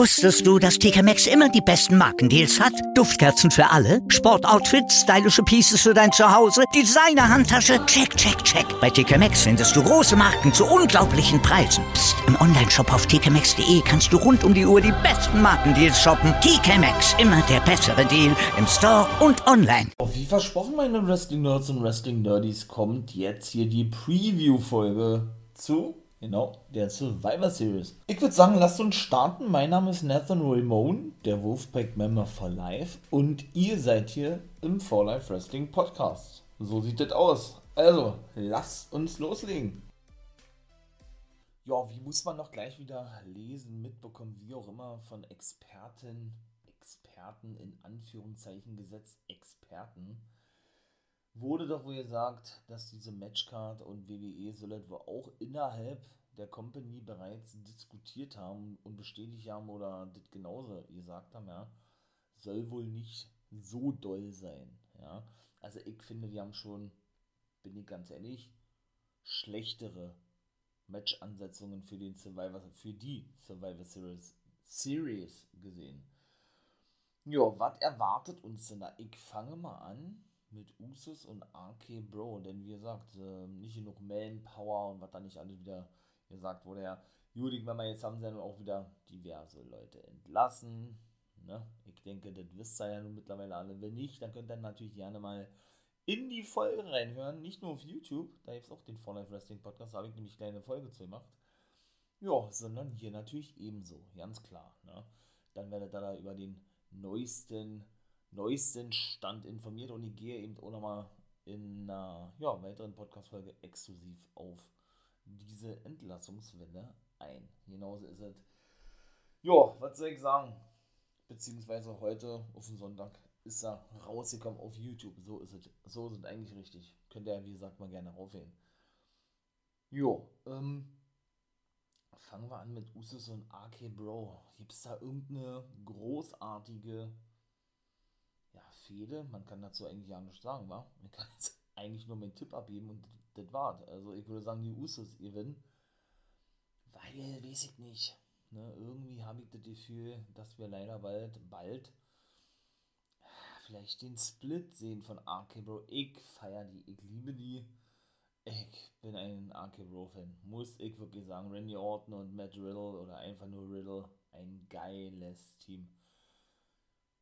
Wusstest du, dass TK Maxx immer die besten Markendeals hat? Duftkerzen für alle, Sportoutfits, stylische Pieces für dein Zuhause, Designer-Handtasche, check, check, check. Bei TK Maxx findest du große Marken zu unglaublichen Preisen. Psst. im Onlineshop auf tkmaxx.de kannst du rund um die Uhr die besten Markendeals shoppen. TK Maxx, immer der bessere Deal im Store und online. Wie versprochen, meine Wrestling-Nerds und Wrestling-Nerdies, kommt jetzt hier die Preview-Folge zu Genau, der Survivor Series. Ich würde sagen, lasst uns starten. Mein Name ist Nathan Ramon, der Wolfpack Member for Life und ihr seid hier im For Life Wrestling Podcast. So sieht das aus. Also, lasst uns loslegen. Ja, wie muss man noch gleich wieder lesen, mitbekommen, wie auch immer, von Experten, Experten in Anführungszeichen gesetzt, Experten, wurde doch wohl gesagt, dass diese Matchcard und WWE soll etwa auch innerhalb der Company bereits diskutiert haben und bestätigt haben oder das genauso gesagt haben, ja, soll wohl nicht so doll sein, ja. Also ich finde, wir haben schon, bin ich ganz ehrlich, schlechtere Match-Ansetzungen für den Survivor, für die Survivor Series, Series gesehen. Ja, was erwartet uns denn da? Ich fange mal an mit Usus und RK Bro, denn wie gesagt, äh, nicht genug Manpower und was da nicht alles wieder gesagt wurde, ja, Judik, wenn wir jetzt haben sie ja auch wieder diverse Leute entlassen. Ne? Ich denke, das wisst ihr ja nun mittlerweile alle. Wenn nicht, dann könnt ihr natürlich gerne mal in die Folge reinhören. Nicht nur auf YouTube, da gibt es auch den For Life Wrestling Podcast, da habe ich nämlich eine kleine Folge zu gemacht. Ja, sondern hier natürlich ebenso, ganz klar. Ne? Dann werdet ihr da über den neuesten neuesten Stand informiert und ich gehe eben auch nochmal in einer ja, weiteren Podcast-Folge exklusiv auf diese Entlassungswelle ein. Genauso ist es. Ja, was soll ich sagen? Beziehungsweise heute auf den Sonntag ist er rausgekommen auf YouTube. So ist es. So sind eigentlich richtig. Könnt ihr wie gesagt, mal gerne raufgehen. Jo, ähm, fangen wir an mit Usus und AK Bro. Gibt es da irgendeine großartige Fehde, man kann dazu eigentlich ja nichts sagen, wa? Man kann jetzt eigentlich nur meinen Tipp abgeben und das war's. Also ich würde sagen, die Usos gewinnen. Weil, weiß ich nicht. Ne, irgendwie habe ich das Gefühl, dass wir leider bald, bald vielleicht den Split sehen von RK Bro. Ich feiere die, ich liebe die. Ich bin ein RK Bro Fan. Muss ich wirklich sagen. Randy Orton und Matt Riddle oder einfach nur Riddle. Ein geiles Team.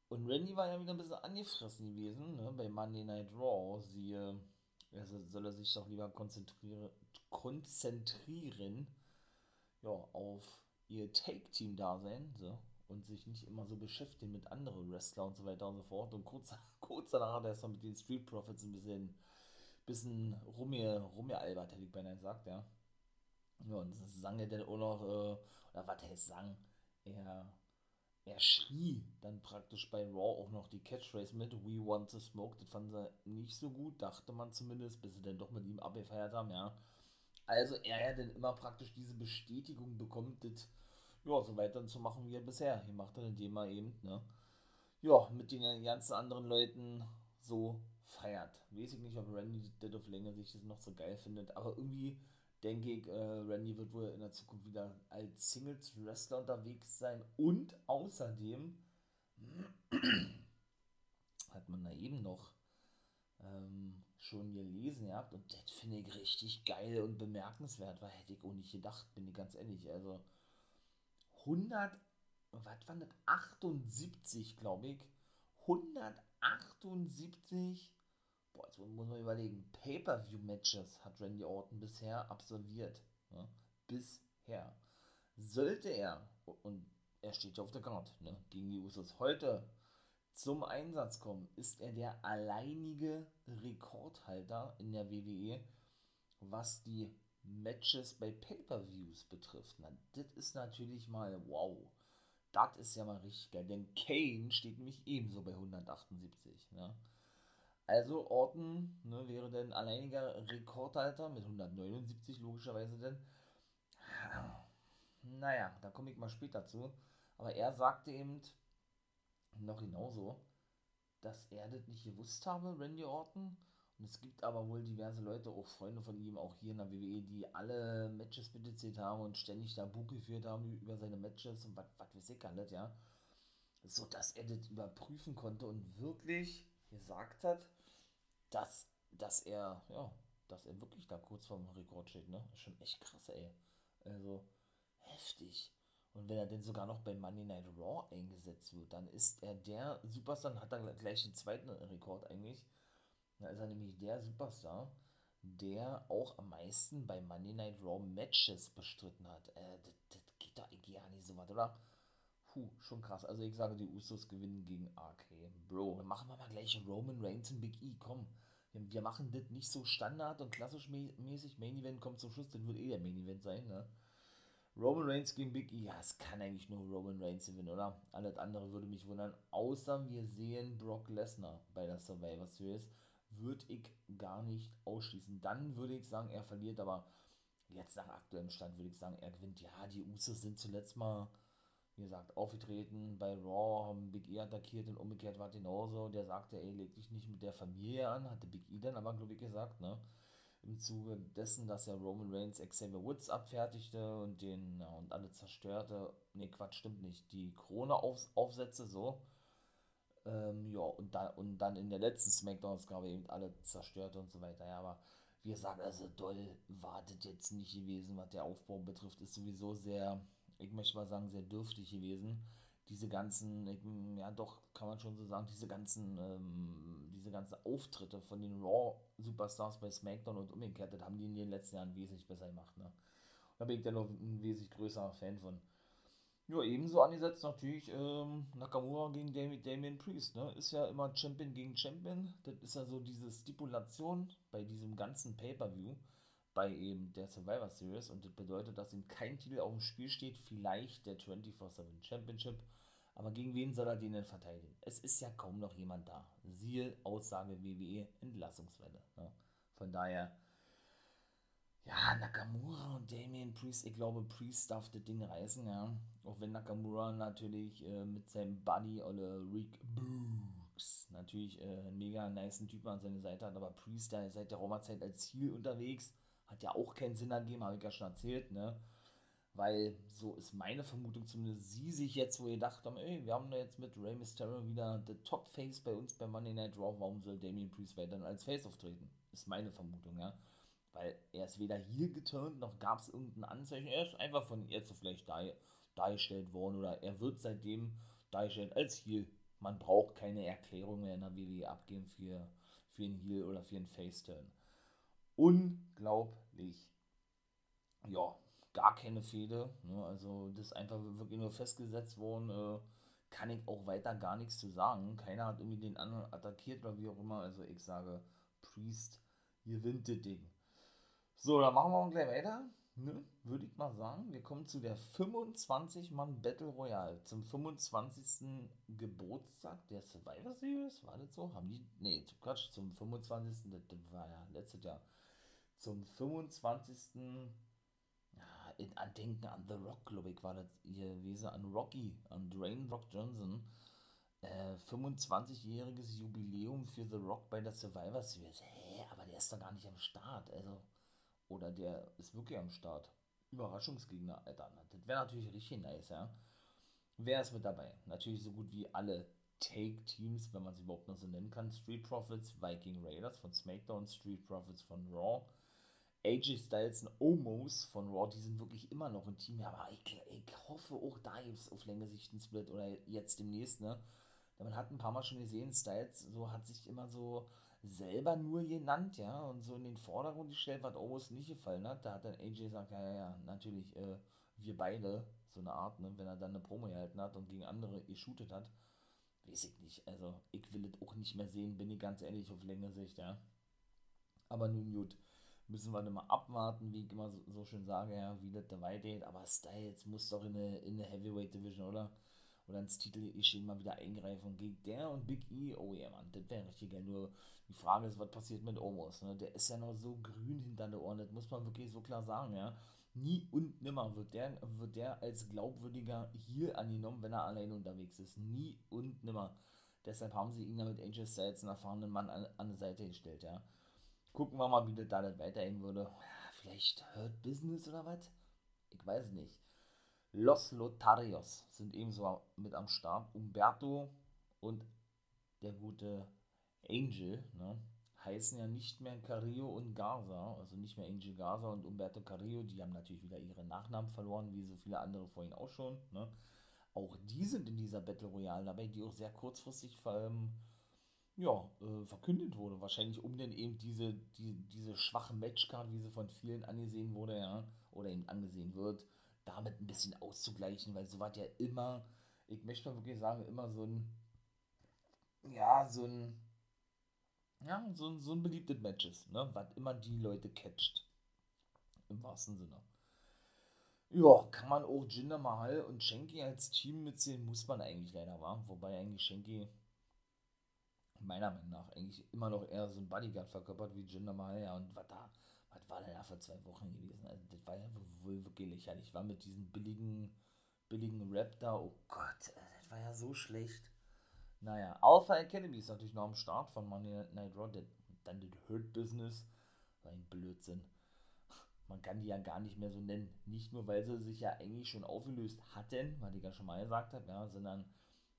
Und Randy war ja wieder ein bisschen angefressen gewesen, ne, bei Monday Night Raw. Sie, also soll er sich doch lieber konzentrieren, konzentrieren ja, auf ihr Take-Team-Dasein so, und sich nicht immer so beschäftigen mit anderen Wrestler und so weiter und so fort. Und kurz, kurz danach hat er erstmal mit den Street Profits ein bisschen, bisschen rumgealbert, hätte ich beinahe gesagt, ja. Ja, und das sang er dann auch noch, äh, oder was heißt sang? Er er schrie dann praktisch bei Raw auch noch die Catchphrase mit We want to smoke. Das fanden sie nicht so gut, dachte man zumindest, bis sie dann doch mit ihm abgefeiert haben, ja. Also er hat dann immer praktisch diese Bestätigung bekommen, das ja, so weiter zu machen, wie er bisher gemacht hat, indem er eben, ne, ja, mit den ganzen anderen Leuten so feiert. Weiß ich nicht, ob Randy das auf Länge sich das noch so geil findet, aber irgendwie denke ich, äh, Randy wird wohl in der Zukunft wieder als Singles-Wrestler unterwegs sein und außerdem hat man da eben noch ähm, schon gelesen gehabt und das finde ich richtig geil und bemerkenswert, weil hätte ich auch nicht gedacht, bin ich ganz ehrlich. Also 100, was waren das? 78, glaube ich. 178 boah, jetzt muss man überlegen, Pay-Per-View-Matches hat Randy Orton bisher absolviert. Ne? Bisher. Sollte er, und er steht ja auf der Karte, ne, gegen die Usos heute zum Einsatz kommen, ist er der alleinige Rekordhalter in der WWE, was die Matches bei Pay-Per-Views betrifft. Na, das ist natürlich mal wow. Das ist ja mal richtig geil, denn Kane steht nämlich ebenso bei 178. Ne? Also Orton ne, wäre dann alleiniger Rekordhalter mit 179 logischerweise denn. Naja, da komme ich mal später zu. Aber er sagte eben noch genauso, dass er das nicht gewusst habe, Randy Orton. Und es gibt aber wohl diverse Leute, auch Freunde von ihm, auch hier in der WWE, die alle Matches mitgezählt haben und ständig da Buch geführt haben über seine Matches und was weiß ich alles, ja. So dass er das überprüfen konnte und wirklich gesagt hat, dass, dass er, ja, dass er wirklich da kurz vorm Rekord steht, ne? Schon echt krass, ey. Also, heftig. Und wenn er denn sogar noch bei Monday Night Raw eingesetzt wird, dann ist er der Superstar, und hat dann gleich den zweiten Rekord eigentlich. Da ist er nämlich der Superstar, der auch am meisten bei Monday Night Raw Matches bestritten hat. Äh, das, das geht doch gar nicht so weit, oder? Puh, schon krass. Also ich sage, die Usos gewinnen gegen RK. Bro, machen wir mal gleich Roman Reigns und Big E, komm. Wir, wir machen das nicht so standard und klassisch mäßig. Main Event kommt zum Schluss, das wird eh der Main Event sein, ne? Roman Reigns gegen Big E, ja, es kann eigentlich nur Roman Reigns gewinnen, oder? Alles andere würde mich wundern. Außer wir sehen Brock Lesnar bei der Survivor Series, würde ich gar nicht ausschließen. Dann würde ich sagen, er verliert, aber jetzt nach aktuellem Stand würde ich sagen, er gewinnt. Ja, die Usos sind zuletzt mal, wie gesagt, aufgetreten bei Raw, haben Big E attackiert und umgekehrt war genauso. Der sagte, ey, leg dich nicht mit der Familie an, hatte Big E dann aber, glaube ich, gesagt, ne? im Zuge dessen, dass er Roman Reigns Xavier Woods abfertigte und den ja, und alle zerstörte. Ne, Quatsch, stimmt nicht. Die Krone auf, aufsetze, so. Ähm, ja, und, da, und dann in der letzten Smackdown-Ausgabe eben alle zerstörte und so weiter. Ja, aber wie gesagt, also doll wartet jetzt nicht gewesen, was der Aufbau betrifft. Ist sowieso sehr, ich möchte mal sagen, sehr dürftig gewesen diese ganzen, ja doch, kann man schon so sagen, diese ganzen, ähm, diese ganzen Auftritte von den Raw-Superstars bei SmackDown und umgekehrt, das haben die in den letzten Jahren wesentlich besser gemacht. Ne? Da bin ich dann noch ein wesentlich größerer Fan von. Ja, ebenso angesetzt natürlich ähm, Nakamura gegen Damien, Damien Priest. Ne? Ist ja immer Champion gegen Champion. Das ist ja so diese Stipulation bei diesem ganzen Pay-Per-View bei eben der Survivor Series und das bedeutet, dass ihm kein Titel auf dem Spiel steht, vielleicht der 24-7 Championship, aber gegen wen soll er den denn verteidigen? Es ist ja kaum noch jemand da. Siehe Aussage WWE Entlassungswelle. Ne? Von daher, ja, Nakamura und Damien Priest, ich glaube, Priest darf das Ding reißen, ja. Auch wenn Nakamura natürlich äh, mit seinem Buddy oder Rick Books natürlich äh, einen mega nice Typ an seiner Seite hat, aber Priest, der seit der Roma-Zeit als Ziel unterwegs, hat ja auch keinen Sinn ergeben, habe ich ja schon erzählt, ne? Weil, so ist meine Vermutung zumindest, sie sich jetzt wo ihr haben, ey, wir haben da jetzt mit Rey Mysterio wieder the Top Face bei uns bei Monday Night Raw, warum soll Damien Priest weiter als Face auftreten? Ist meine Vermutung, ja. Weil er ist weder hier geturnt, noch gab es irgendein Anzeichen. Er ist einfach von jetzt so vielleicht dar, dargestellt worden oder er wird seitdem dargestellt als Heel. Man braucht keine Erklärung mehr in der WWE abgeben für, für einen Heel oder für einen Face-Turn unglaublich. Ja, gar keine Fehde. Ne? Also das ist einfach wirklich nur festgesetzt worden. Äh, kann ich auch weiter gar nichts zu sagen. Keiner hat irgendwie den anderen attackiert oder wie auch immer. Also ich sage, Priest gewinnt das Ding. So, dann machen wir mal gleich weiter. Ne? Würde ich mal sagen. Wir kommen zu der 25-Mann Battle Royale. Zum 25. Geburtstag der Survivor Series. War das so? Haben die. Nee, Quatsch, zum 25. Das, das war ja letztes Jahr zum 25. Ja, in Andenken an The Rock, glaube ich, war das gewesen, an Rocky, an Dwayne Rock Johnson. Äh, 25-jähriges Jubiläum für The Rock bei der Survivor Series. Hä, aber der ist doch gar nicht am Start. Also, oder der ist wirklich am Start. Überraschungsgegner, Alter. Das wäre natürlich richtig nice, ja. Wer ist mit dabei? Natürlich so gut wie alle Take-Teams, wenn man sie überhaupt noch so nennen kann. Street Profits, Viking Raiders von SmackDown, Street Profits von Raw, AJ Styles und Omos von Raw, die sind wirklich immer noch ein Team. Aber ich, ich hoffe, auch da gibt es auf längere Sicht einen Split oder jetzt demnächst, ne? Man hat ein paar Mal schon gesehen, Styles so hat sich immer so selber nur genannt, ja, und so in den Vordergrund gestellt, was Omos nicht gefallen hat. Da hat dann AJ gesagt, ja, ja, ja, natürlich, äh, wir beide, so eine Art, ne, wenn er dann eine Promo gehalten hat und gegen andere geshootet hat, weiß ich nicht. Also, ich will es auch nicht mehr sehen, bin ich ganz ehrlich, auf längere Sicht, ja. Aber nun gut müssen wir mal abwarten, wie ich immer so, so schön sage, ja, wie das da weitergeht. Aber Styles muss doch in eine, in eine Heavyweight Division, oder? Oder ins Titelgeschehen mal wieder eingreifen. Gegen der und Big E, oh ja, Mann, das wäre richtig geil. Nur die Frage ist, was passiert mit Omos? Ne? Der ist ja noch so grün hinter der Ohren, das muss man wirklich so klar sagen, ja. Nie und nimmer wird der, wird der als glaubwürdiger hier angenommen, wenn er allein unterwegs ist. Nie und nimmer. Deshalb haben sie ihn ja mit Angel Styles einen erfahrenen Mann an, an die Seite gestellt, ja. Gucken wir mal, wie das da weiterhin würde. Vielleicht Hurt Business oder was? Ich weiß nicht. Los Lotarios sind ebenso mit am Start. Umberto und der gute Angel, ne? heißen ja nicht mehr Carrillo und Garza, also nicht mehr Angel Garza und Umberto Carrillo, die haben natürlich wieder ihre Nachnamen verloren, wie so viele andere vorhin auch schon. Ne? Auch die sind in dieser Battle Royale dabei, die auch sehr kurzfristig ähm, ja, äh, verkündet wurde. Wahrscheinlich um denn eben diese, die, diese schwache Matchcard, wie sie von vielen angesehen wurde, ja, oder eben angesehen wird, damit ein bisschen auszugleichen, weil so war ja immer, ich möchte mal wirklich sagen, immer so ein, ja, so ein, ja, so, so ein beliebtes Match ist, ne? was immer die Leute catcht. Im wahrsten Sinne. Ja, kann man auch Jinder Mahal und Shenki als Team mitzählen, muss man eigentlich leider, war. Wobei eigentlich Shenki meiner Meinung nach eigentlich immer noch eher so ein Bodyguard verkörpert wie Jinder Mahal, und was da, was war denn da vor zwei Wochen gewesen? Also, das war ja wohl wirklich lächerlich. War mit diesem billigen, billigen Rap da, oh Gott, das war ja so schlecht. Naja, Alpha Academy ist natürlich noch am Start von Monday Night Raw. Dann das Hurt Business. War ein Blödsinn. Man kann die ja gar nicht mehr so nennen. Nicht nur, weil sie sich ja eigentlich schon aufgelöst hatten, weil ich ja schon mal gesagt habe, ja, sondern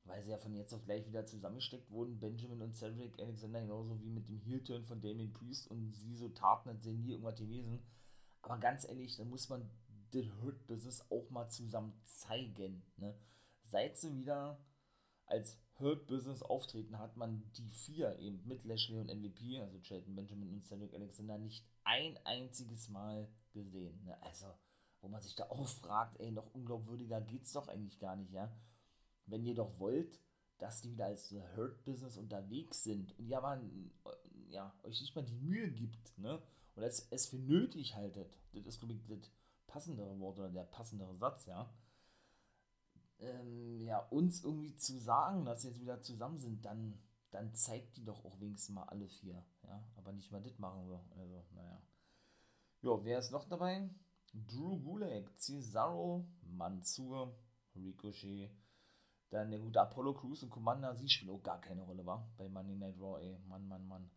weil sie ja von jetzt auf gleich wieder zusammengesteckt wurden. Benjamin und Cedric Alexander, genauso wie mit dem Heel-Turn von Damien Priest und sie so taten, als seien nie irgendwas gewesen. Aber ganz ehrlich, dann muss man das Hurt Business auch mal zusammen zeigen. Ne? Seit sie wieder als Hurt Business auftreten, hat man die vier eben mit Lashley und MVP, also Shelton Benjamin und Cedric Alexander, nicht ein einziges Mal gesehen. Ne? Also, wo man sich da auch fragt, ey, noch unglaubwürdiger geht's doch eigentlich gar nicht, ja. Wenn ihr doch wollt, dass die wieder als Hurt Business unterwegs sind und ja, man, ja, euch nicht mal die Mühe gibt, ne, und es, es für nötig haltet, das ist, glaube ich, das passendere Wort oder der passendere Satz, ja, ähm, ja, uns irgendwie zu sagen, dass sie jetzt wieder zusammen sind, dann, dann zeigt die doch auch wenigstens mal alle vier. Ja, aber nicht mal das machen wir. Also, naja. Ja, wer ist noch dabei? Drew Gulak, Cesaro, Mansur, Ricochet, dann der gute Apollo Crews und Commander, sie spielen auch gar keine Rolle, war bei Money Night Raw, ey. Mann, Mann, Mann.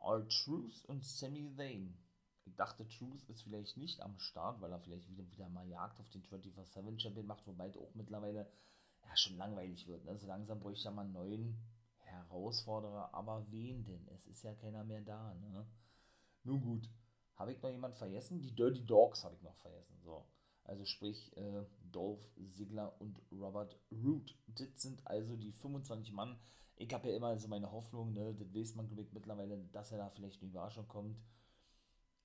R-Truth und Sami Zayn. Ich dachte, Truth ist vielleicht nicht am Start, weil er vielleicht wieder, wieder mal Jagd auf den 24-7 Champion macht, wobei es auch mittlerweile ja schon langweilig wird. Ne? So langsam bräuchte er mal einen neuen Herausforderer, aber wen denn? Es ist ja keiner mehr da. Ne? Nun gut. Habe ich noch jemanden vergessen? Die Dirty Dogs habe ich noch vergessen. So. Also sprich äh, Dolph Ziggler und Robert Root. Das sind also die 25 Mann. Ich habe ja immer so meine Hoffnung, ne, das weiß man glaube ich mittlerweile, dass er da vielleicht eine Überraschung kommt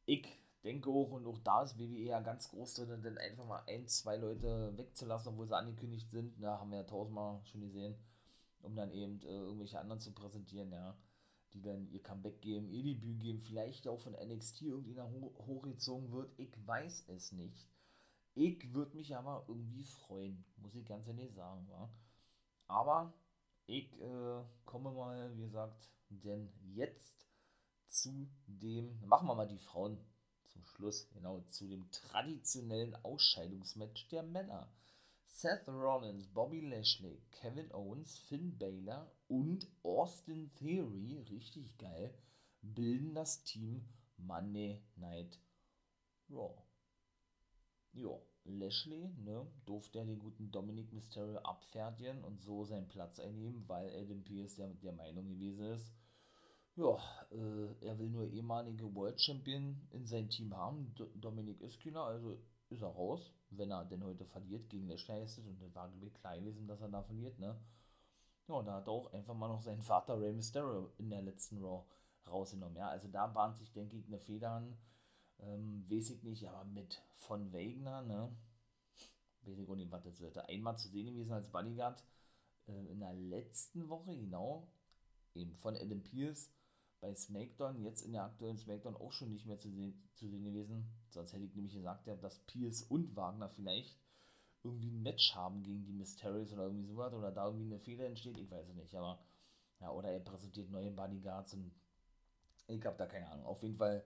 ich denke auch, und auch da ist WWE ja ganz groß drin, dann einfach mal ein, zwei Leute wegzulassen, obwohl sie angekündigt sind. Da haben wir ja tausendmal schon gesehen, um dann eben äh, irgendwelche anderen zu präsentieren, ja. Die dann ihr Comeback geben, ihr Debüt geben, vielleicht auch von NXT irgendwie ho hochgezogen wird. Ich weiß es nicht. Ich würde mich aber irgendwie freuen, muss ich ganz ehrlich sagen, wa? Aber ich äh, komme mal, wie gesagt, denn jetzt zu dem, machen wir mal die Frauen zum Schluss, genau, zu dem traditionellen Ausscheidungsmatch der Männer. Seth Rollins, Bobby Lashley, Kevin Owens, Finn Balor und Austin Theory, richtig geil, bilden das Team Monday Night Raw. Jo, Lashley, ne, durfte ja den guten Dominic Mysterio abfertigen und so seinen Platz einnehmen, weil Adam Pierce ja der Meinung gewesen ist, ja, äh, er will nur ehemalige World Champion in sein Team haben. D Dominik Isküner, also ist er raus, wenn er denn heute verliert gegen Lashley ist und das war glaube ich klar gewesen, dass er da verliert, ne? Ja, da hat er auch einfach mal noch seinen Vater Rey Mysterio in der letzten Raw rausgenommen, ja, also da bahnt sich, denke ich, eine Feder an, ähm, weiß ich nicht, aber mit von Wagner, ne, weiß ich nicht, was das wird, einmal zu sehen gewesen als Bodyguard äh, in der letzten Woche, genau, eben von Adam Pierce, bei SmackDown, jetzt in der aktuellen SmackDown auch schon nicht mehr zu sehen, zu sehen gewesen. Sonst hätte ich nämlich gesagt, ja, dass Pierce und Wagner vielleicht irgendwie ein Match haben gegen die Mysterios oder irgendwie sowas oder da irgendwie eine Fehler entsteht, ich weiß es nicht, aber ja, oder er präsentiert neue Bodyguards und ich habe da keine Ahnung. Auf jeden Fall,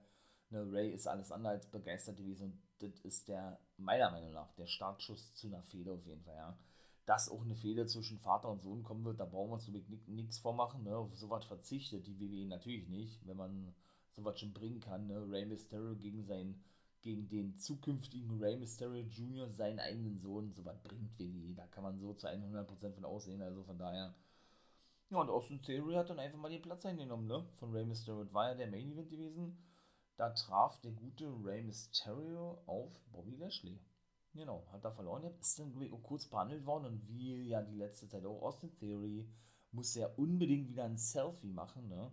ne, Ray ist alles andere als begeistert gewesen das ist der, meiner Meinung nach, der Startschuss zu einer Fehler auf jeden Fall, ja dass auch eine Fehde zwischen Vater und Sohn kommen wird, da brauchen wir uns nichts vormachen. Ne? Auf sowas verzichtet die WWE natürlich nicht, wenn man sowas schon bringen kann, ne? Rey Mysterio gegen seinen, gegen den zukünftigen Rey Mysterio Jr., seinen eigenen Sohn, sowas bringt wie Da kann man so zu 100% von aussehen, also von daher. Ja, und Austin Theory hat dann einfach mal den Platz eingenommen, ne? Von Rey Mysterio. War ja der Main Event gewesen. Da traf der gute Rey Mysterio auf Bobby Lashley. Genau, hat da verloren. Ist dann kurz behandelt worden und wie ja die letzte Zeit auch Austin Theory muss ja unbedingt wieder ein Selfie machen, ne?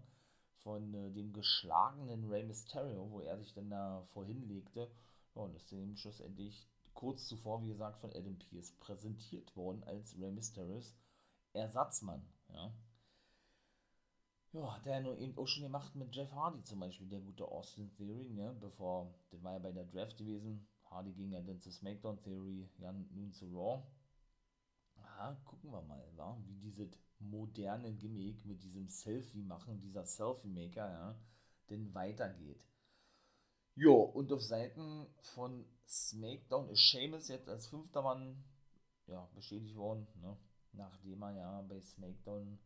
Von äh, dem geschlagenen Rey Mysterio, wo er sich dann da vorhin legte. Ja, und ist dann schlussendlich kurz zuvor, wie gesagt, von Adam Pierce präsentiert worden als Rey Mysterios Ersatzmann, ja. Ja, hat er nur eben auch schon gemacht mit Jeff Hardy zum Beispiel, der gute Austin Theory, ne, bevor, das war ja bei der Draft gewesen, Hardy ging ja dann zu SmackDown Theory, ja nun zu Raw. Ah, gucken wir mal, wa? wie dieses moderne Gimmick mit diesem Selfie machen, dieser Selfie-Maker, ja, denn weitergeht. Jo, und auf Seiten von SmackDown ist Sheamus jetzt als fünfter Mann ja, bestätigt worden, ne? nachdem er ja bei SmackDown,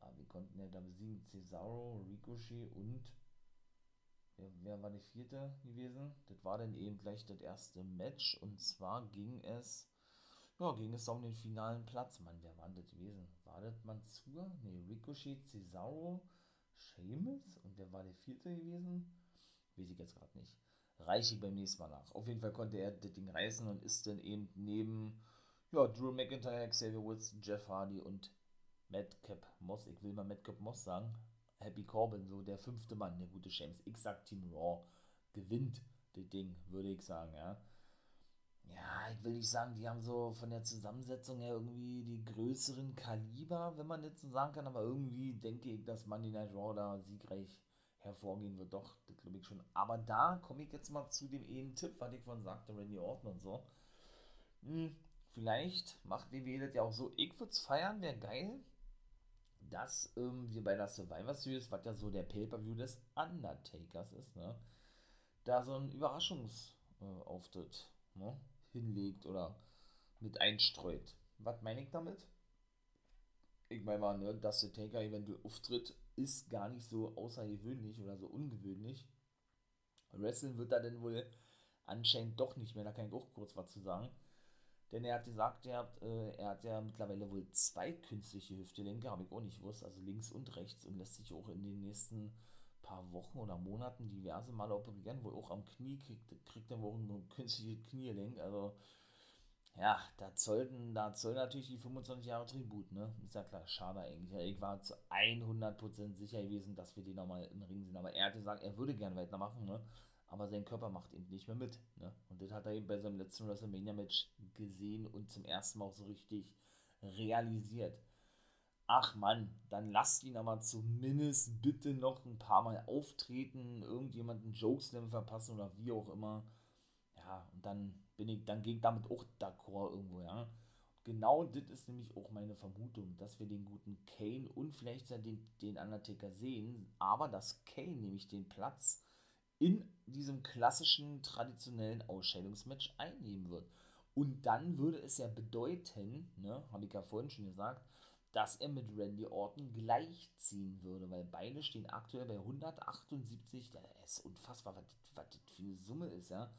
ah, wie konnten er da besiegen? Cesaro, Ricochet und wer, wer war der vierte gewesen? Das war dann eben gleich das erste Match und zwar ging es, ja, ging es um den finalen Platz. Mann, wer war das gewesen? War das Mansur? Ne, Ricochet, Cesaro, Sheamus und wer war der vierte gewesen? Weiß ich jetzt gerade nicht. Reiche ich beim nächsten Mal nach. Auf jeden Fall konnte er das Ding reißen und ist dann eben neben ja, Drew McIntyre, Xavier Woods, Jeff Hardy und Madcap Moss. Ich will mal Madcap Moss sagen. Happy Corbin, so der fünfte Mann, der gute James. Ich sag Team Raw gewinnt das Ding, würde ich sagen, ja. Ja, ich will nicht sagen, die haben so von der Zusammensetzung her irgendwie die größeren Kaliber, wenn man das so sagen kann, aber irgendwie denke ich, dass Monday Night Raw da siegreich hervorgehen wird. Doch, das glaube ich schon. Aber da komme ich jetzt mal zu dem einen Tipp, was ich von sagte, Randy Orton und so. Hm, vielleicht macht WWE das ja auch so. Ich würde es feiern, wäre geil dass ähm, wir bei der Survivor Series, was ja so der Pay-Per-View des Undertakers ist, ne, da so einen Überraschungsauftritt ne, hinlegt oder mit einstreut. Was meine ich damit? Ich meine mal, ne, dass der Taker eventuell auftritt, ist gar nicht so außergewöhnlich oder so ungewöhnlich. Wrestling wird da denn wohl anscheinend doch nicht mehr, da kann ich auch kurz was zu sagen. Denn er hat gesagt, er hat, äh, er hat ja mittlerweile wohl zwei künstliche Hüftgelenke, habe ich auch nicht gewusst, also links und rechts und lässt sich auch in den nächsten paar Wochen oder Monaten diverse Male operieren, wohl auch am Knie kriegt, kriegt er wohl ein künstliches Kniegelenk, also ja, da zollten, da zoll natürlich die 25 Jahre Tribut, ne? Ist ja klar, schade eigentlich. Ich war zu 100% sicher gewesen, dass wir den nochmal im Ring sehen, aber er hat gesagt, er würde gern weitermachen, ne? Aber sein Körper macht eben nicht mehr mit. Ne? Und das hat er eben bei seinem letzten WrestleMania-Match gesehen und zum ersten Mal auch so richtig realisiert. Ach Mann, dann lasst ihn aber zumindest bitte noch ein paar Mal auftreten, irgendjemanden Jokeslam verpassen oder wie auch immer. Ja, und dann bin ich, dann gehe damit auch d'accord irgendwo, ja. Genau das ist nämlich auch meine Vermutung, dass wir den guten Kane und vielleicht den, den Undertaker sehen, aber dass Kane nämlich den Platz in diesem klassischen, traditionellen Ausscheidungsmatch einnehmen wird. Und dann würde es ja bedeuten, ne, habe ich ja vorhin schon gesagt, dass er mit Randy Orton gleichziehen würde, weil beide stehen aktuell bei 178, das ist unfassbar, was, was das für eine Summe ist, ja,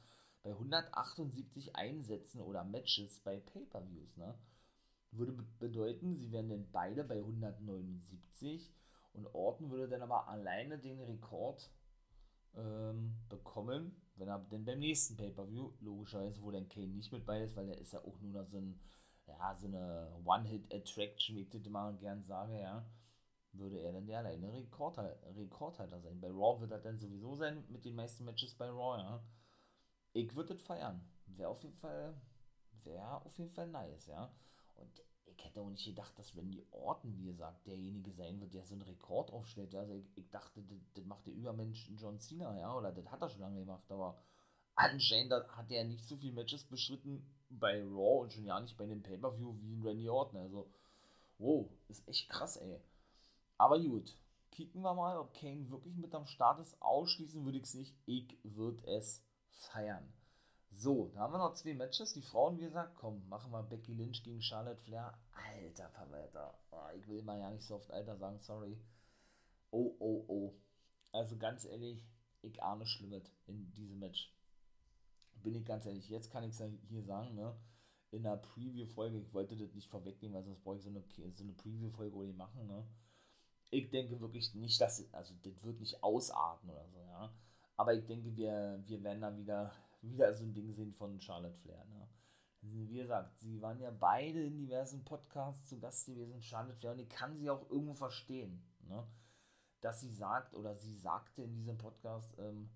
bei 178 Einsätzen oder Matches bei Pay-Per-Views, ne, würde bedeuten, sie wären dann beide bei 179 und Orton würde dann aber alleine den Rekord ähm, bekommen, wenn er denn beim nächsten Pay-Per-View, logischerweise, wo dann Kane nicht mit bei ist, weil er ist ja auch nur noch so, ein, ja, so eine One-Hit-Attraction, wie ich das immer gern sage, ja, würde er dann der alleine Rekordhalter, Rekordhalter sein. Bei Raw wird er dann sowieso sein mit den meisten Matches bei Raw, ja. Ich würde das feiern. Wäre auf jeden Fall, wäre auf jeden Fall nice, ja. Und ich hätte auch nicht gedacht, dass Randy Orton, wie gesagt, derjenige sein wird, der so einen Rekord aufstellt. Also ich, ich dachte, das, das macht der Übermensch John Cena, ja, oder das hat er schon lange gemacht, aber anscheinend hat er nicht so viele Matches beschritten bei Raw und schon ja nicht bei dem Pay-Per-View wie in Randy Orton. Also, wow, ist echt krass, ey. Aber gut, kicken wir mal, ob Kane wirklich mit am Start ist. Ausschließen würde ich es nicht. Ich würde es feiern. So, da haben wir noch zwei Matches. Die Frauen, wie gesagt, komm, machen wir Becky Lynch gegen Charlotte Flair. Alter Verwalter. Oh, ich will mal ja nicht so oft Alter sagen, sorry. Oh, oh, oh. Also ganz ehrlich, ich ahne Schlimmes in diesem Match. Bin ich ganz ehrlich, jetzt kann ich es hier sagen, ne? In der Preview-Folge, ich wollte das nicht vorwegnehmen, weil sonst brauche ich so eine, so eine Preview-Folge ohne machen, ne? Ich denke wirklich nicht, dass, also das wird nicht ausarten oder so, ja. Aber ich denke, wir, wir werden da wieder, wieder so ein Ding sehen von Charlotte Flair, ne? Wie gesagt, sie waren ja beide in diversen Podcasts zu Gast gewesen, Charlotte Flair, und ich kann sie auch irgendwo verstehen, ne? Dass sie sagt, oder sie sagte in diesem Podcast, ähm,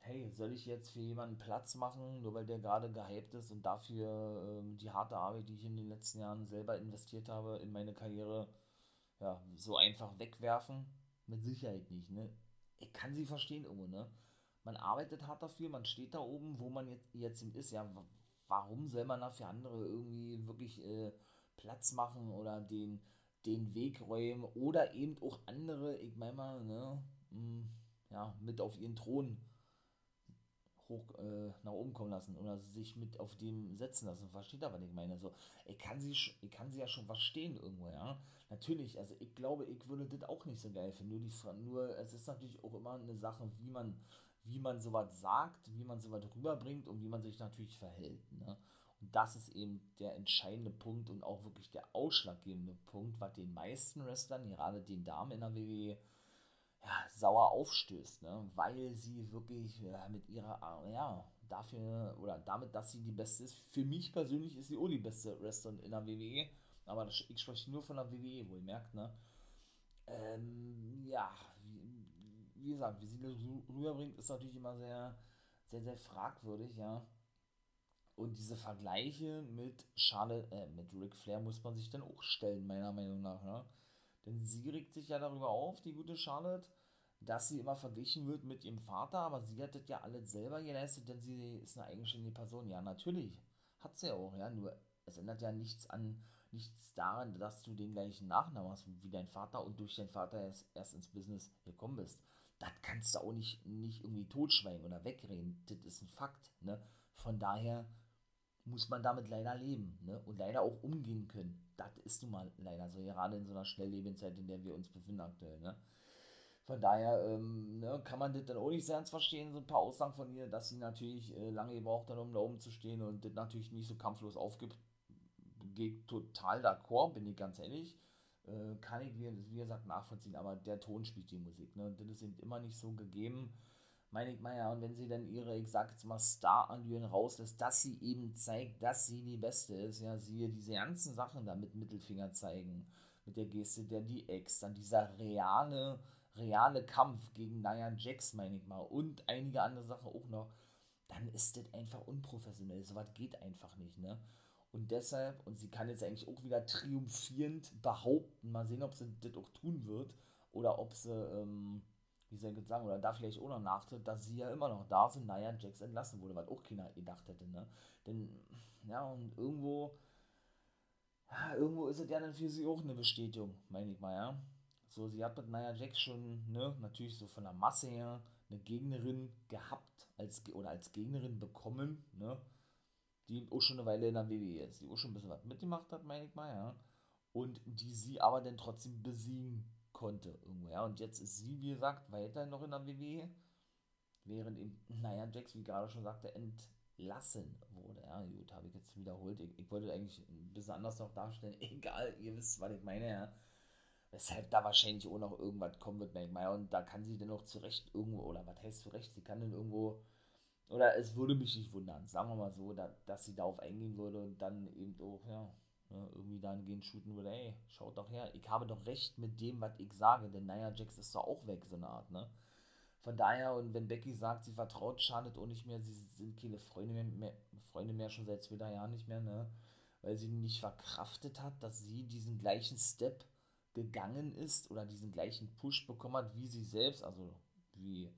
hey, soll ich jetzt für jemanden Platz machen, nur weil der gerade gehypt ist und dafür ähm, die harte Arbeit, die ich in den letzten Jahren selber investiert habe, in meine Karriere, ja, so einfach wegwerfen? Mit Sicherheit nicht, ne? Ich kann sie verstehen irgendwo, ne? Man arbeitet hart dafür, man steht da oben, wo man jetzt, jetzt ist, ja, warum soll man da für andere irgendwie wirklich äh, Platz machen oder den, den Weg räumen oder eben auch andere, ich meine mal, ne, mh, hm, ja, mit auf ihren Thron hoch äh, nach oben kommen lassen oder sich mit auf dem setzen lassen. Versteht aber nicht meine. So, ich kann sie, ich kann sie ja schon verstehen irgendwo, ja. Natürlich, also ich glaube, ich würde das auch nicht so geil finden. Nur die nur, es ist natürlich auch immer eine Sache, wie man, wie man sowas sagt, wie man sowas rüberbringt und wie man sich natürlich verhält. Ne? Und das ist eben der entscheidende Punkt und auch wirklich der ausschlaggebende Punkt, was den meisten Wrestlern, gerade den Damen in der WWE, ja, sauer aufstößt, ne? weil sie wirklich ja, mit ihrer, ja, dafür oder damit, dass sie die beste ist. Für mich persönlich ist sie auch die beste Wrestlerin in der WWE, aber ich spreche nur von der WWE, wo ihr merkt, ne? Ähm, ja, wie, gesagt, wie sie das rüberbringt, ist natürlich immer sehr, sehr, sehr fragwürdig, ja. Und diese Vergleiche mit Charlotte, äh, mit Ric Flair muss man sich dann auch stellen, meiner Meinung nach, ne? Denn sie regt sich ja darüber auf, die gute Charlotte, dass sie immer verglichen wird mit ihrem Vater, aber sie hat das ja alles selber geleistet, denn sie ist eine eigenständige Person. Ja, natürlich. Hat sie ja auch, ja. Nur es ändert ja nichts an, nichts daran, dass du den gleichen Nachnamen hast wie dein Vater und durch deinen Vater erst, erst ins Business gekommen bist. Das kannst du auch nicht, nicht irgendwie totschweigen oder wegreden. Das ist ein Fakt. Ne? Von daher muss man damit leider leben ne? und leider auch umgehen können. Das ist nun mal leider so, gerade in so einer Schnelllebenzeit, in der wir uns befinden aktuell. Ne? Von daher ähm, ne, kann man das dann auch nicht sehr ernst verstehen, so ein paar Aussagen von ihr, dass sie natürlich äh, lange gebraucht hat, um da oben zu stehen und das natürlich nicht so kampflos aufgibt. Geht total d'accord, bin ich ganz ehrlich. Äh, kann ich, wie, wie gesagt, nachvollziehen, aber der Ton spielt die Musik. Ne? Und das ist eben immer nicht so gegeben meine ich mal ja, und wenn sie dann ihre, ich sag jetzt mal, Star-Allüren rauslässt, dass sie eben zeigt, dass sie die Beste ist, ja, siehe diese ganzen Sachen da mit Mittelfinger zeigen, mit der Geste der DX, dann dieser reale, reale Kampf gegen Nia Jax, meine ich mal, und einige andere Sachen auch noch, dann ist das einfach unprofessionell, sowas geht einfach nicht, ne? Und deshalb, und sie kann jetzt eigentlich auch wieder triumphierend behaupten, mal sehen, ob sie das auch tun wird, oder ob sie, ähm, wie soll ich sagen, oder da vielleicht auch noch nachtritt, dass sie ja immer noch da sind, naja, Jax entlassen wurde, weil auch keiner gedacht hätte, ne? Denn, ja, und irgendwo, ja, irgendwo ist es ja dann für sie auch eine Bestätigung, meine ich mal, ja. So, sie hat mit Nia Jax schon, ne, natürlich so von der Masse her eine Gegnerin gehabt, als, oder als Gegnerin bekommen, ne, die auch schon eine Weile in der WWE ist, die auch schon ein bisschen was mitgemacht hat, meine ich mal, ja. Und die sie aber dann trotzdem besiegen konnte irgendwo, ja. Und jetzt ist sie, wie gesagt, weiterhin noch in der WWE, während eben, naja, Jax, wie gerade schon sagte, entlassen wurde. Ja, gut, habe ich jetzt wiederholt. Ich, ich, wollte eigentlich ein bisschen anders noch darstellen. Egal, ihr wisst, was ich meine, ja. Weshalb da wahrscheinlich auch noch irgendwas kommen wird, denke ich mal. Und da kann sie dann auch zurecht irgendwo, oder was heißt zurecht, sie kann dann irgendwo, oder es würde mich nicht wundern, sagen wir mal so, da, dass sie darauf eingehen würde und dann eben auch, ja, ne, irgendwie dahingehend shooten würde, ey, schaut doch her, ich habe doch recht mit dem, was ich sage, denn Nia Jax ist doch auch weg, so eine Art, ne? Von daher, und wenn Becky sagt, sie vertraut Charlotte auch nicht mehr, sie sind keine Freunde mehr, mehr, Freunde mehr schon seit zwei Jahren nicht mehr, ne? Weil sie nicht verkraftet hat, dass sie diesen gleichen Step gegangen ist oder diesen gleichen Push bekommen hat, wie sie selbst, also wie,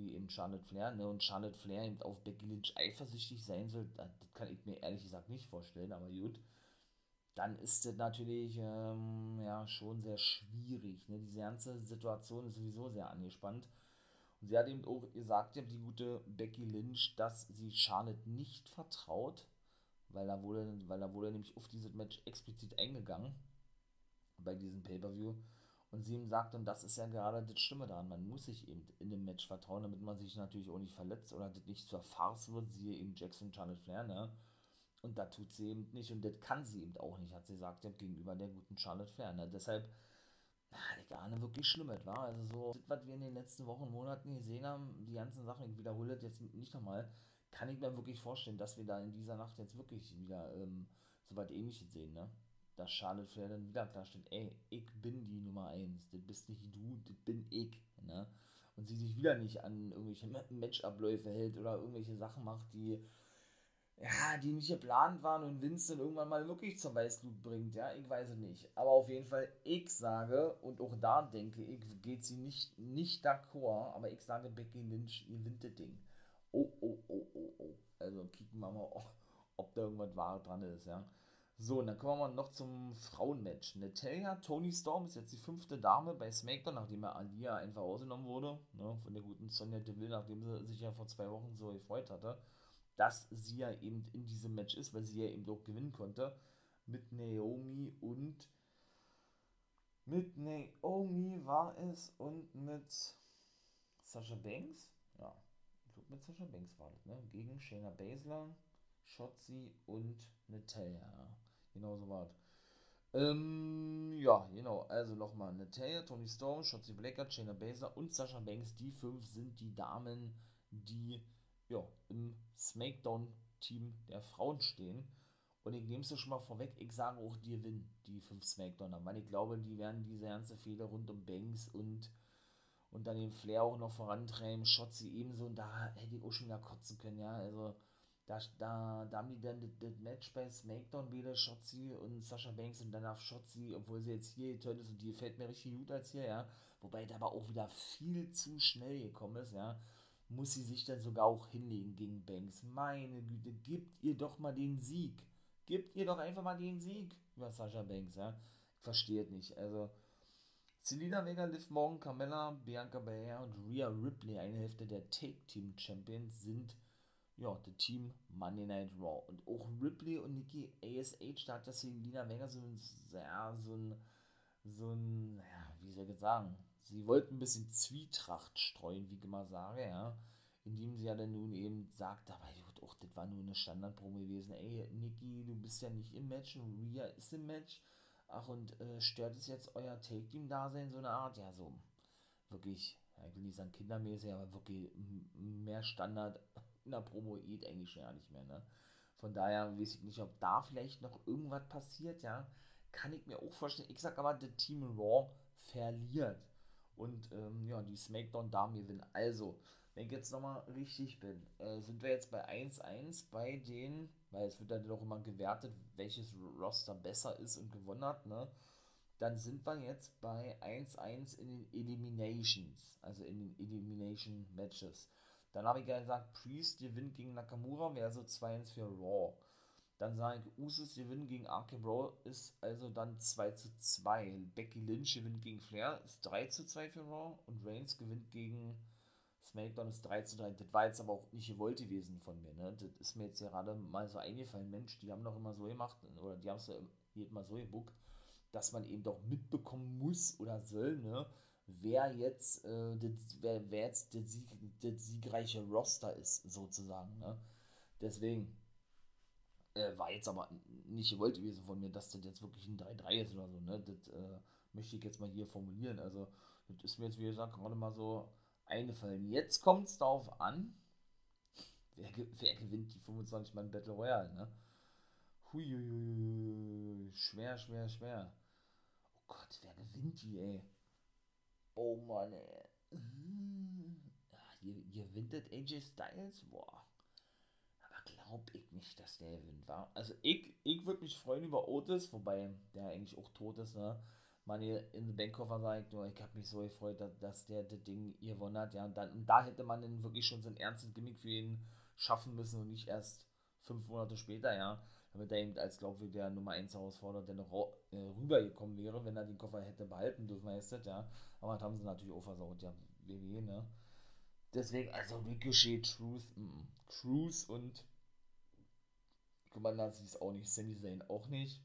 wie eben Charlotte Flair, ne? Und Charlotte Flair eben auf Becky Lynch eifersüchtig sein soll, das kann ich mir ehrlich gesagt nicht vorstellen, aber gut dann ist das natürlich ähm, ja, schon sehr schwierig. Ne? Diese ganze Situation ist sowieso sehr angespannt. Und sie hat eben auch gesagt, die gute Becky Lynch, dass sie Charlotte nicht vertraut, weil da wurde, weil da wurde nämlich auf dieses Match explizit eingegangen bei diesem Pay-Per-View. Und sie ihm sagt, und das ist ja gerade das Stimme daran, man muss sich eben in dem Match vertrauen, damit man sich natürlich auch nicht verletzt oder das nicht zur Farce wird, siehe eben Jackson Charlotte Flair, ne? Und da tut sie eben nicht und das kann sie eben auch nicht, hat sie gesagt, gegenüber der guten Charlotte Flair, ne? Deshalb, na, ich ahne wirklich Schlimmes, war Also so, das, was wir in den letzten Wochen Monaten gesehen haben, die ganzen Sachen, ich wiederhole das jetzt nicht nochmal, kann ich mir wirklich vorstellen, dass wir da in dieser Nacht jetzt wirklich wieder ähm, so weit ähnliches sehen, ne? Dass Charlotte Flair dann wieder klar steht, ey, ich bin die Nummer 1, das bist nicht du, das bin ich, ne? Und sie sich wieder nicht an irgendwelche Matchabläufe hält oder irgendwelche Sachen macht, die, ja, die nicht geplant waren und Vince dann irgendwann mal wirklich zum Weißblut bringt, ja, ich weiß es nicht. Aber auf jeden Fall, ich sage, und auch da denke ich, geht sie nicht, nicht d'accord, aber ich sage, Becky Lynch gewinnt das Ding. Oh, oh, oh, oh, oh. Also kicken wir mal, ob da irgendwas Wahres dran ist, ja. So, und dann kommen wir noch zum Frauenmatch. Natalia, Tony Storm ist jetzt die fünfte Dame bei SmackDown, nachdem er Alia einfach ausgenommen wurde, ne, von der guten Sonja Deville, nachdem sie sich ja vor zwei Wochen so gefreut hatte, dass sie ja eben in diesem Match ist, weil sie ja eben auch gewinnen konnte, mit Naomi und mit Naomi war es und mit Sasha Banks, ja, ich glaube mit Sasha Banks war das, ne, gegen Shayna Baszler, Shotzi und Natalia, Genau so war. Ähm, ja, genau. Also nochmal: Natalia, Tony Storm, Shotzi Blackheart, Shayna Baszler und Sasha Banks. Die fünf sind die Damen, die ja, im SmackDown-Team der Frauen stehen. Und ich nehme es schon mal vorweg, ich sage auch, die gewinnen die fünf SmackDowner, weil ich glaube, die werden diese ganze Fehler rund um Banks und, und dann den Flair auch noch vorantreiben, Shotzi ebenso, und da hätte ich auch schon wieder kotzen können, ja, also da, da, da haben die dann das, Match bei SmackDown wieder Shotzi und Sasha Banks und danach Shotzi, obwohl sie jetzt hier geturnt ist und die fällt mir richtig gut als hier, ja. Wobei da aber auch wieder viel zu schnell gekommen ist, ja. Muss sie sich dann sogar auch hinlegen gegen Banks. Meine Güte, gibt ihr doch mal den Sieg. Gibt ihr doch einfach mal den Sieg über Sasha Banks, ja. Es nicht. Also, Selina Vega, Liv Morgan, Carmella, Bianca Belair und Rhea Ripley, eine Hälfte der Take-Team-Champions, sind ja, das Team Monday Night Raw. Und auch Ripley und Nikki ASH, da hat das Selina Vega so ein, ja, so ein, so ein, ja, wie soll ich jetzt sagen, sie wollten ein bisschen Zwietracht streuen, wie ich immer sage, ja, indem sie ja dann nun eben sagt, aber gut, auch das war nur eine Standardpromo gewesen, ey, Nikki, du bist ja nicht im Match und Rhea ist im Match, ach, und äh, stört es jetzt euer Take-Team-Dasein, so eine Art, ja, so, wirklich, ja, ich will nicht sagen kindermäßig, aber wirklich mehr Standard in der Promo geht eigentlich schon ja nicht mehr, ne? Von daher weiß ich nicht, ob da vielleicht noch irgendwas passiert, ja. Kann ich mir auch vorstellen. Ich sag aber, der Team Raw verliert. Und ähm, ja, die Smackdown-Damen gewinnen. Also, wenn ich jetzt nochmal richtig bin, äh, sind wir jetzt bei 1-1 bei den, weil es wird dann doch immer gewertet, welches Roster besser ist und gewonnen hat, ne? Dann sind wir jetzt bei 1-1 in den Eliminations, also in den Elimination Matches. Dann habe ich gesagt, Priest gewinnt gegen Nakamura, wäre so 2-1 für Raw. Dann sage ich, Usus gewinnt gegen RK Bro, ist also dann 2 zu 2. Becky Lynch gewinnt gegen Flair, ist 3 zu 2 für Raw. Und Reigns gewinnt gegen SmackDown, ist 3 zu 3. Das war jetzt aber auch nicht gewollt gewesen von mir. Ne? Das ist mir jetzt gerade mal so eingefallen. Mensch, die haben doch immer so gemacht, oder die haben es jedes Mal so gebuckt, dass man eben doch mitbekommen muss oder soll, ne? Wer jetzt, äh, das, wer, wer jetzt der, Sieg, der siegreiche Roster ist, sozusagen. Ne? Deswegen äh, war jetzt aber nicht gewollt gewesen von mir, dass das jetzt wirklich ein 3-3 ist oder so. Ne? Das äh, möchte ich jetzt mal hier formulieren. Also, das ist mir jetzt, wie gesagt, gerade mal so eingefallen. Jetzt kommt es darauf an, wer, wer gewinnt die 25 Mann Battle Royale. Ne? Huiuiui, schwer, schwer, schwer. Oh Gott, wer gewinnt die, ey? Oh Mann, ey. Hm. Hier, hier AJ Styles? Boah. Aber glaub ich nicht, dass der gewinnt war. Also ich, ich würde mich freuen über Otis, wobei der eigentlich auch tot ist, ne? Man hier in den Bankkoffer sagt, nur ich habe mich so gefreut, dass, dass der das Ding gewonnen hat, ja. Und, dann, und da hätte man dann wirklich schon so ein ernstes Gimmick für ihn schaffen müssen und nicht erst fünf Monate später, ja damit er eben als, der Nummer 1 Herausforderer der noch äh, rübergekommen wäre, wenn er den Koffer hätte behalten dürfen, heißt das, ja. Aber das haben sie natürlich auch versaut, ja, WWE, ne. Deswegen, also Ricochet, Truth, mm, mm. Cruise und Commander ist auch nicht, Sami Zayn auch nicht.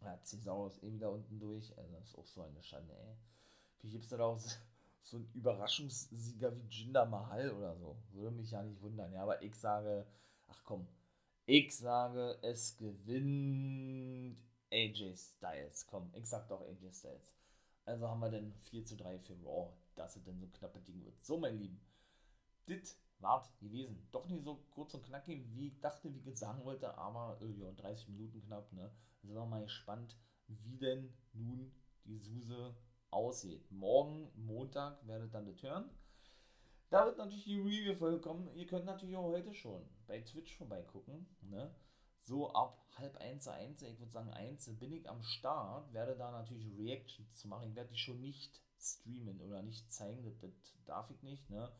Ja, Sau ist eh wieder unten durch. Also das ist auch so eine Schande, ey. Wie gibt's da auch so einen Überraschungssieger wie Jinder Mahal oder so? Würde mich ja nicht wundern. Ja, aber ich sage, ach komm, ich sage, es gewinnt AJ Styles. Komm, ich sag doch AJ Styles. Also haben wir dann 4 zu 3 für Raw, dass es denn so knappe Ding wird. So, mein Lieben, dit wart gewesen. Doch nicht so kurz und knackig, wie ich dachte, wie ich es sagen wollte, aber äh, ja, 30 Minuten knapp, ne? Sind wir mal gespannt, wie denn nun die Suse aussieht. Morgen, Montag, werdet dann das hören. Da wird natürlich die Review-Folge kommen. Ihr könnt natürlich auch heute schon bei Twitch vorbeigucken. Ne? So ab halb eins, eins, ich würde sagen eins, bin ich am Start. Werde da natürlich Reactions zu machen. Ich werde die schon nicht streamen oder nicht zeigen. Das, das darf ich nicht. Ne?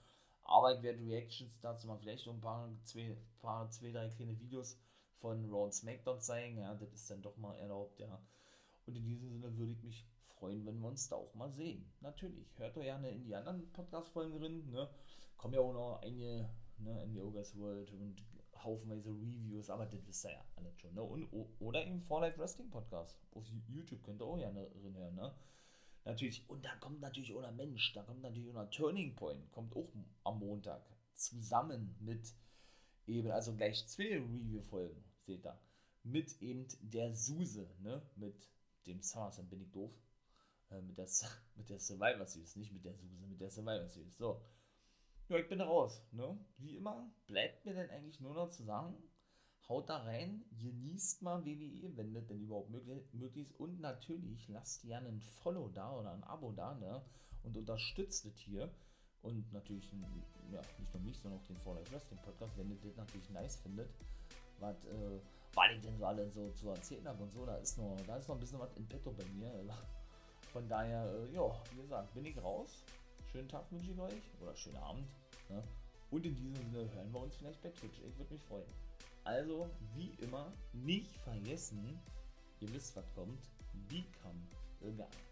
Aber ich werde Reactions dazu machen. Vielleicht ein paar zwei, paar, zwei, drei kleine Videos von Raw SmackDown zeigen. Ja, das ist dann doch mal erlaubt, ja. Und in diesem Sinne würde ich mich freuen, wenn wir uns da auch mal sehen. Natürlich. Hört doch gerne in die anderen Podcast-Folgen drin. Ne? Kommen ja auch noch einige ne, in Yoga's World und haufenweise Reviews, aber das wisst ihr ja alles schon. Ne? Und, oder im For Life Wrestling Podcast. Auf YouTube könnt ihr auch gerne drin hören. Ne? Natürlich, und da kommt natürlich auch ein Mensch, da kommt natürlich auch ein Turning Point, kommt auch am Montag zusammen mit eben, also gleich zwei Review-Folgen, seht ihr, mit eben der Suse, ne, mit dem SummerSlam bin ich doof, äh, mit, der, mit der Survivor Series, nicht mit der Suse, mit der Survivor Series. So. Ja, ich bin raus. Ne? Wie immer, bleibt mir denn eigentlich nur noch zu sagen, haut da rein, genießt mal WWE, wenn das denn überhaupt möglich, ist. Und natürlich lasst gerne ein Follow da oder ein Abo da ne? und unterstützt das hier. Und natürlich, ja, nicht nur mich, sondern auch den For Life Wrestling Podcast, wenn ihr das natürlich nice findet. Was, äh, weil ich denn so alle so zu erzählen habe und so, da ist noch, da ist noch ein bisschen was in petto bei mir. Von daher, äh, ja, wie gesagt, bin ich raus. Schönen Tag wünsche ich euch oder schönen Abend. Ne? Und in diesem Sinne hören wir uns vielleicht bei Twitch. Ich würde mich freuen. Also, wie immer, nicht vergessen, ihr wisst, was kommt. Become a guy.